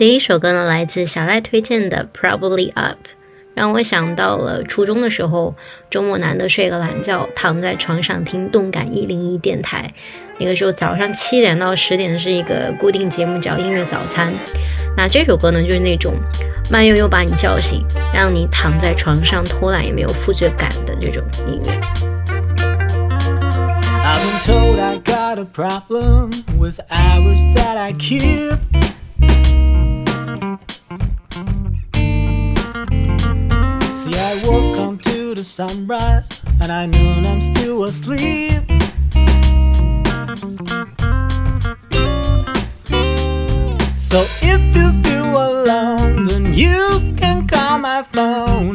第一首歌呢，来自小赖推荐的《Probably Up》，让我想到了初中的时候，周末难得睡个懒觉，躺在床上听动感一零一电台。那个时候早上七点到十点是一个固定节目，叫音乐早餐。那这首歌呢，就是那种慢悠悠把你叫醒，让你躺在床上偷懒也没有负罪感的这种音乐。See, the sunrise, and I knew I'm still asleep. So if you feel alone, then you can call my phone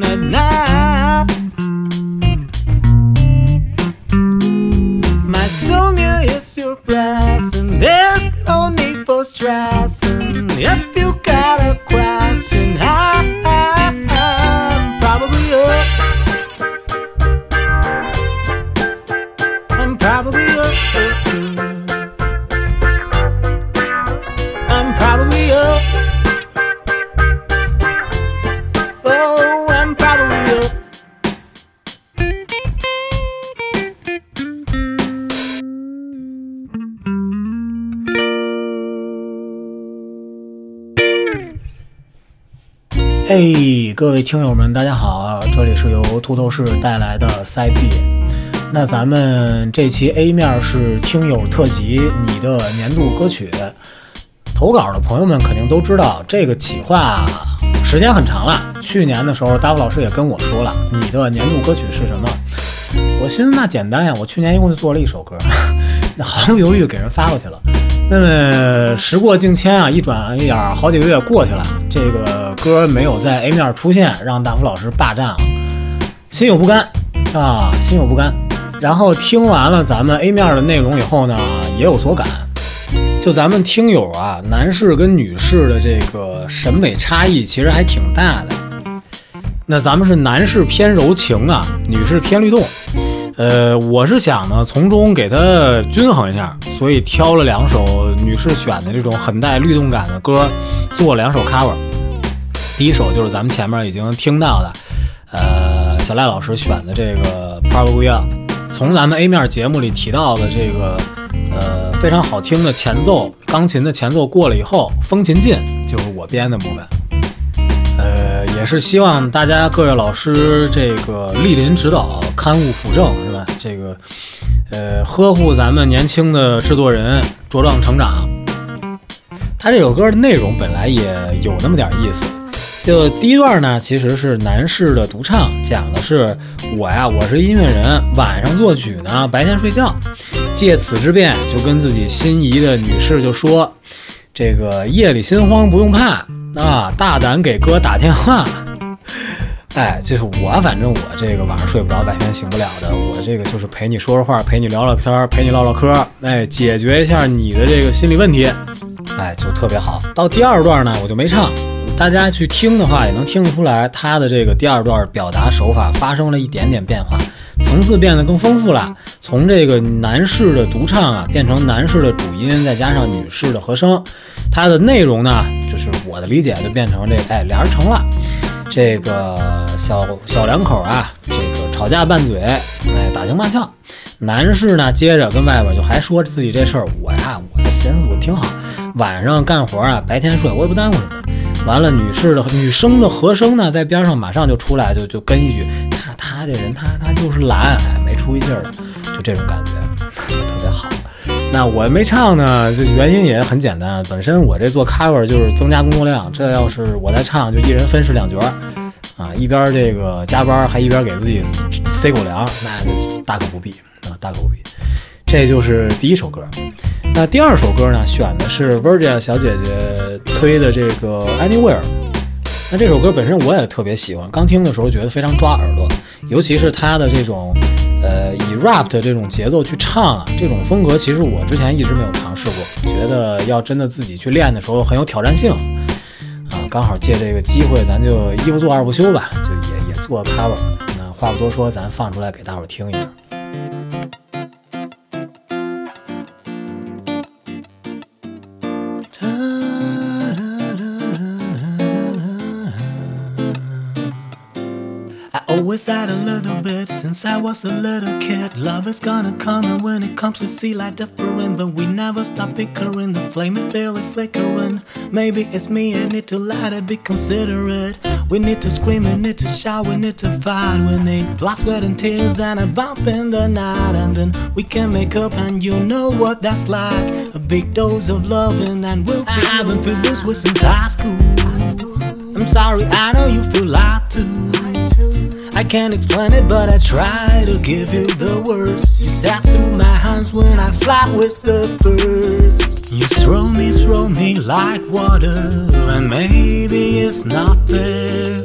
哎，各位听友们，大家好，这里是由秃头士带来的 Side。那咱们这期 A 面是听友特辑，你的年度歌曲。投稿的朋友们肯定都知道，这个企划时间很长了。去年的时候，大夫老师也跟我说了，你的年度歌曲是什么？我寻思那简单呀，我去年一共就做了一首歌，那毫不犹豫给人发过去了。那么时过境迁啊，一转眼好几个月过去了，这个歌没有在 A 面出现，让大福老师霸占了，心有不甘啊，心有不甘。然后听完了咱们 A 面的内容以后呢，也有所感。就咱们听友啊，男士跟女士的这个审美差异其实还挺大的。那咱们是男士偏柔情啊，女士偏律动。呃，我是想呢，从中给它均衡一下，所以挑了两首女士选的这种很带律动感的歌，做两首 cover。第一首就是咱们前面已经听到的，呃，小赖老师选的这个 Probably Up。从咱们 A 面节目里提到的这个，呃，非常好听的前奏，钢琴的前奏过了以后，风琴进就是我编的部分。呃，也是希望大家各位老师这个莅临指导、刊物辅正，是吧？这个，呃，呵护咱们年轻的制作人茁壮成长。他这首歌的内容本来也有那么点意思。就第一段呢，其实是男士的独唱，讲的是我呀，我是音乐人，晚上作曲呢，白天睡觉。借此之便，就跟自己心仪的女士就说：“这个夜里心慌不用怕啊，大胆给哥打电话。”哎，就是我，反正我这个晚上睡不着，白天醒不了的，我这个就是陪你说说话，陪你聊聊天，陪你唠唠嗑，哎，解决一下你的这个心理问题，哎，就特别好。到第二段呢，我就没唱。大家去听的话，也能听得出来，他的这个第二段表达手法发生了一点点变化，层次变得更丰富了。从这个男士的独唱啊，变成男士的主音，再加上女士的和声，它的内容呢，就是我的理解，就变成这，哎，俩人成了，这个小小两口啊，这个吵架拌嘴，哎，打情骂俏。男士呢，接着跟外边就还说自己这事儿，我呀，我寻思我挺好，晚上干活啊，白天睡，我也不耽误什么。完了，女士的女生的和声呢，在边上马上就出来，就就跟一句，他他这人他他就是懒，哎，没出息劲儿，就这种感觉，特别好。那我没唱呢，这原因也很简单，本身我这做 cover 就是增加工作量，这要是我在唱，就一人分饰两角，啊，一边这个加班，还一边给自己塞狗粮，那大可不必啊，大可不必。这就是第一首歌。那第二首歌呢，选的是 Virgia 小姐姐推的这个 Anywhere。那这首歌本身我也特别喜欢，刚听的时候觉得非常抓耳朵，尤其是他的这种，呃，以 rap 的这种节奏去唱啊，这种风格其实我之前一直没有尝试过，觉得要真的自己去练的时候很有挑战性。啊，刚好借这个机会，咱就一不做二不休吧，就也也做 cover。那话不多说，咱放出来给大伙儿听一下。Always said a little bit since I was a little kid. Love is gonna come, and when it comes, we see light different. But we never stop bickering, the flame is barely flickering. Maybe it's me, I need to lie to be considerate. We need to scream, we need to shout, we need to fight. We need blood, sweat, and tears, and a bump in the night. And then we can make up, and you know what that's like. A big dose of loving, and we'll be. I haven't felt this way since high school. I'm sorry, I know you feel like too. I can't explain it, but I try to give you the words. You said through my hands when I fly with the birds. You throw me, throw me like water, and maybe it's not fair.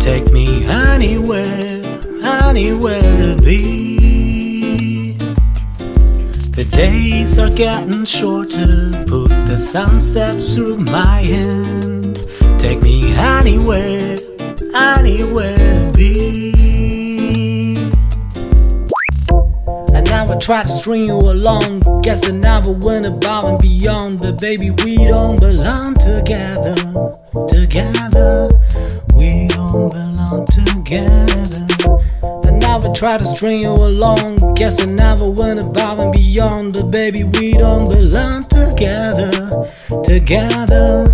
Take me anywhere, anywhere to be. The days are getting shorter, put the sunset through my hand. Take me anywhere, anywhere try to string you along. Guess I never went above and beyond. But baby, we don't belong together. Together, we don't belong together. I never try to string you along. Guess I never went above and beyond. But baby, we don't belong together. Together,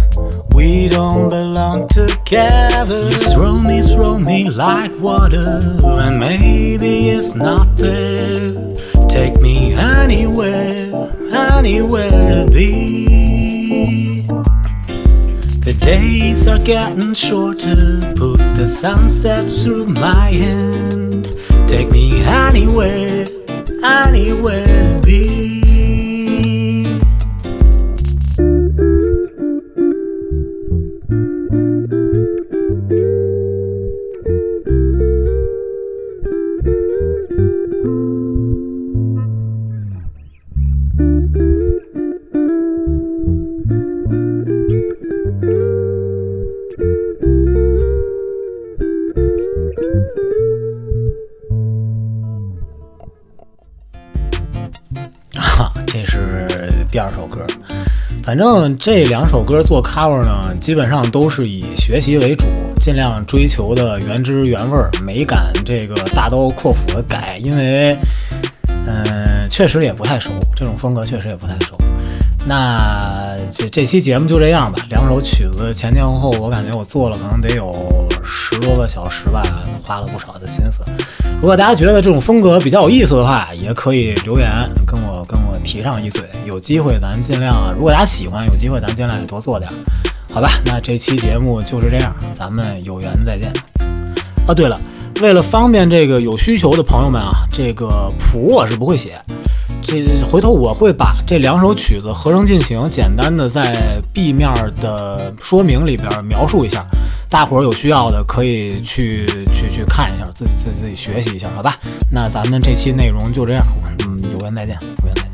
we don't belong together. You throw me, throw me like water, and maybe it's not fair. Take me anywhere, anywhere to be. The days are getting shorter. Put the sunset through my hand. Take me anywhere, anywhere to be. 这是第二首歌。反正这两首歌做 cover 呢，基本上都是以学习为主，尽量追求的原汁原味儿，没敢这个大刀阔斧的改，因为，嗯、确实也不太熟，这种风格确实也不太熟。那这这期节目就这样吧，两首曲子前前后后，我感觉我做了可能得有十多个小时吧，花了不少的心思。如果大家觉得这种风格比较有意思的话，也可以留言跟提上一嘴。有机会咱尽量，如果大家喜欢，有机会咱尽量也多做点儿，好吧？那这期节目就是这样，咱们有缘再见。啊，对了，为了方便这个有需求的朋友们啊，这个谱我是不会写，这回头我会把这两首曲子合成进行，简单的在 B 面的说明里边描述一下，大伙儿有需要的可以去去去看一下，自己自己自己学习一下，好吧？那咱们这期内容就这样，嗯，有缘再见，有缘再见。